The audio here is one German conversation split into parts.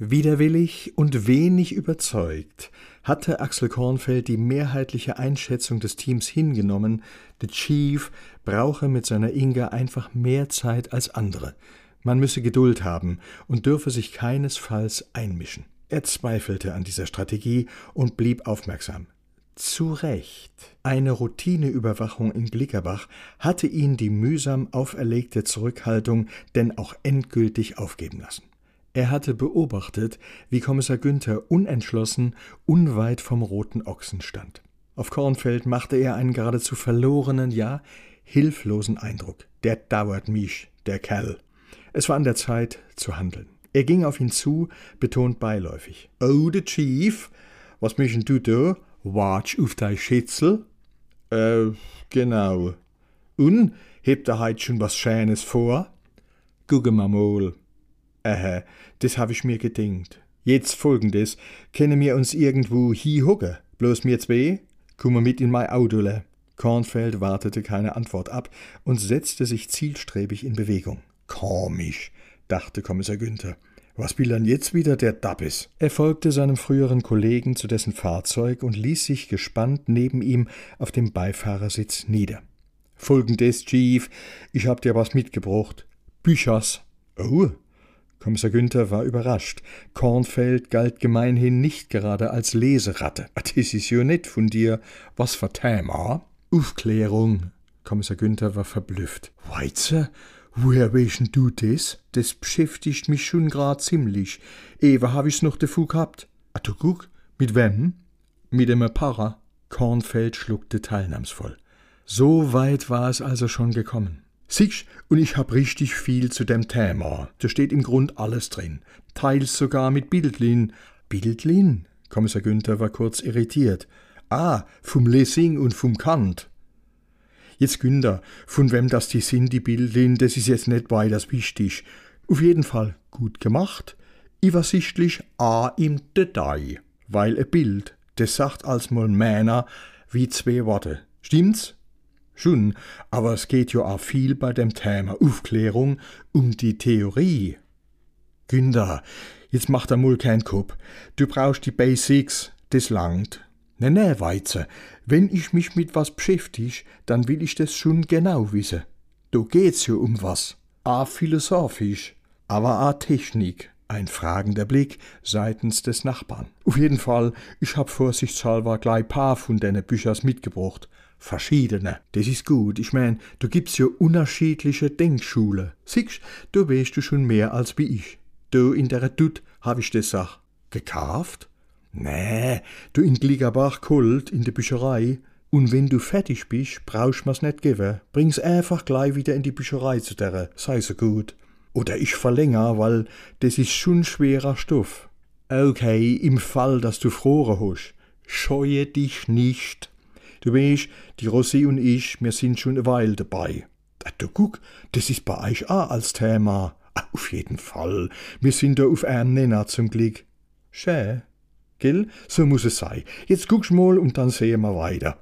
Widerwillig und wenig überzeugt hatte Axel Kornfeld die mehrheitliche Einschätzung des Teams hingenommen, der Chief brauche mit seiner Inga einfach mehr Zeit als andere. Man müsse Geduld haben und dürfe sich keinesfalls einmischen. Er zweifelte an dieser Strategie und blieb aufmerksam. Zu Recht. Eine Routineüberwachung in Glickerbach hatte ihn die mühsam auferlegte Zurückhaltung denn auch endgültig aufgeben lassen. Er hatte beobachtet, wie Kommissar Günther unentschlossen unweit vom Roten Ochsen stand. Auf Kornfeld machte er einen geradezu verlorenen, ja hilflosen Eindruck. Der dauert mich, der Kerl. Es war an der Zeit zu handeln. Er ging auf ihn zu, betont beiläufig. Oh, der Chief, was möchten du da? Watsch auf dein Schätzel? Äh, genau. Und, hebt er heut schon was Schönes vor? Gucke mal mal. Äh, das hab ich mir gedenkt. Jetzt folgendes, können wir uns irgendwo hier hocken? Bloß mir zwei? Komm mit in mein Auto. Kornfeld wartete keine Antwort ab und setzte sich zielstrebig in Bewegung. Komisch, dachte Kommissar Günther. Was will dann jetzt wieder der Dappis? Er folgte seinem früheren Kollegen zu dessen Fahrzeug und ließ sich gespannt neben ihm auf dem Beifahrersitz nieder. Folgendes, Chief, ich hab dir was mitgebracht. Büchers. Oh, Kommissar Günther war überrascht. Kornfeld galt gemeinhin nicht gerade als Leseratte. Das ist ja nett von dir. Was für Thema? Aufklärung. Kommissar Günther war verblüfft. Weizer? Woher weißt du das? Das beschäftigt mich schon grad ziemlich. Ewe hab ich's noch davor gehabt. Ah, du guck, mit wem? Mit dem Para. Kornfeld schluckte teilnahmsvoll. So weit war es also schon gekommen. Siehst, und ich hab richtig viel zu dem Thema. Da steht im Grund alles drin. Teils sogar mit Bildlin. Bildlin? Kommissar Günther war kurz irritiert. Ah, vom Lessing und vom Kant. Jetzt Günther, von wem das die sind, die Bildlin, das ist jetzt nicht weiter wichtig. Auf jeden Fall gut gemacht. Übersichtlich a im Detail. Weil ein Bild, das sagt als mal Männer wie zwei Worte. Stimmt's? Schon, aber es geht ja auch viel bei dem Thema Aufklärung um die Theorie. Günther, jetzt mach da mal kein Kopf. Du brauchst die Basics, das langt. Ne, ne, Weize, wenn ich mich mit was beschäftige, dann will ich das schon genau wissen. Da geht's ja um was. A philosophisch, aber a Technik. Ein fragender Blick seitens des Nachbarn. Auf jeden Fall, ich hab vorsichtshalber gleich paar von deine Büchers mitgebracht verschiedene. Das ist gut. Ich mein, du gibst ja unterschiedliche Denkschule. Siehst, du weißt du schon mehr als wie ich. Du in der Tut hab ich das Sach. Gekauft? Nee, du in Gliegerbach Kult in der Bücherei. Und wenn du fertig bist, brauchst mir's nicht geben. Bring's einfach gleich wieder in die Bücherei zu der, sei so gut. Oder ich verlänger, weil das ist schon schwerer Stoff. Okay, im Fall, dass du Frore hast. Scheue dich nicht. Du weißt, die Rosi und ich, wir sind schon eine Weile dabei. Du guck, das ist bei euch auch als Thema. Auf jeden Fall. Wir sind da auf einem Nenner zum Glück. Schä? Gell? So muss es sein. Jetzt guckst mal und dann sehen wir weiter.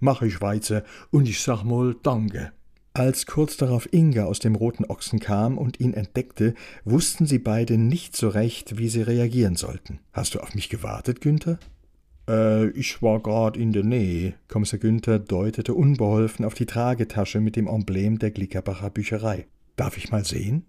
Mach ich weiter und ich sag mal Danke. Als kurz darauf Inga aus dem roten Ochsen kam und ihn entdeckte, wussten sie beide nicht so recht, wie sie reagieren sollten. Hast du auf mich gewartet, Günther? Äh, ich war grad in der Nähe. Kommissar Günther deutete unbeholfen auf die Tragetasche mit dem Emblem der Glickerbacher Bücherei. Darf ich mal sehen?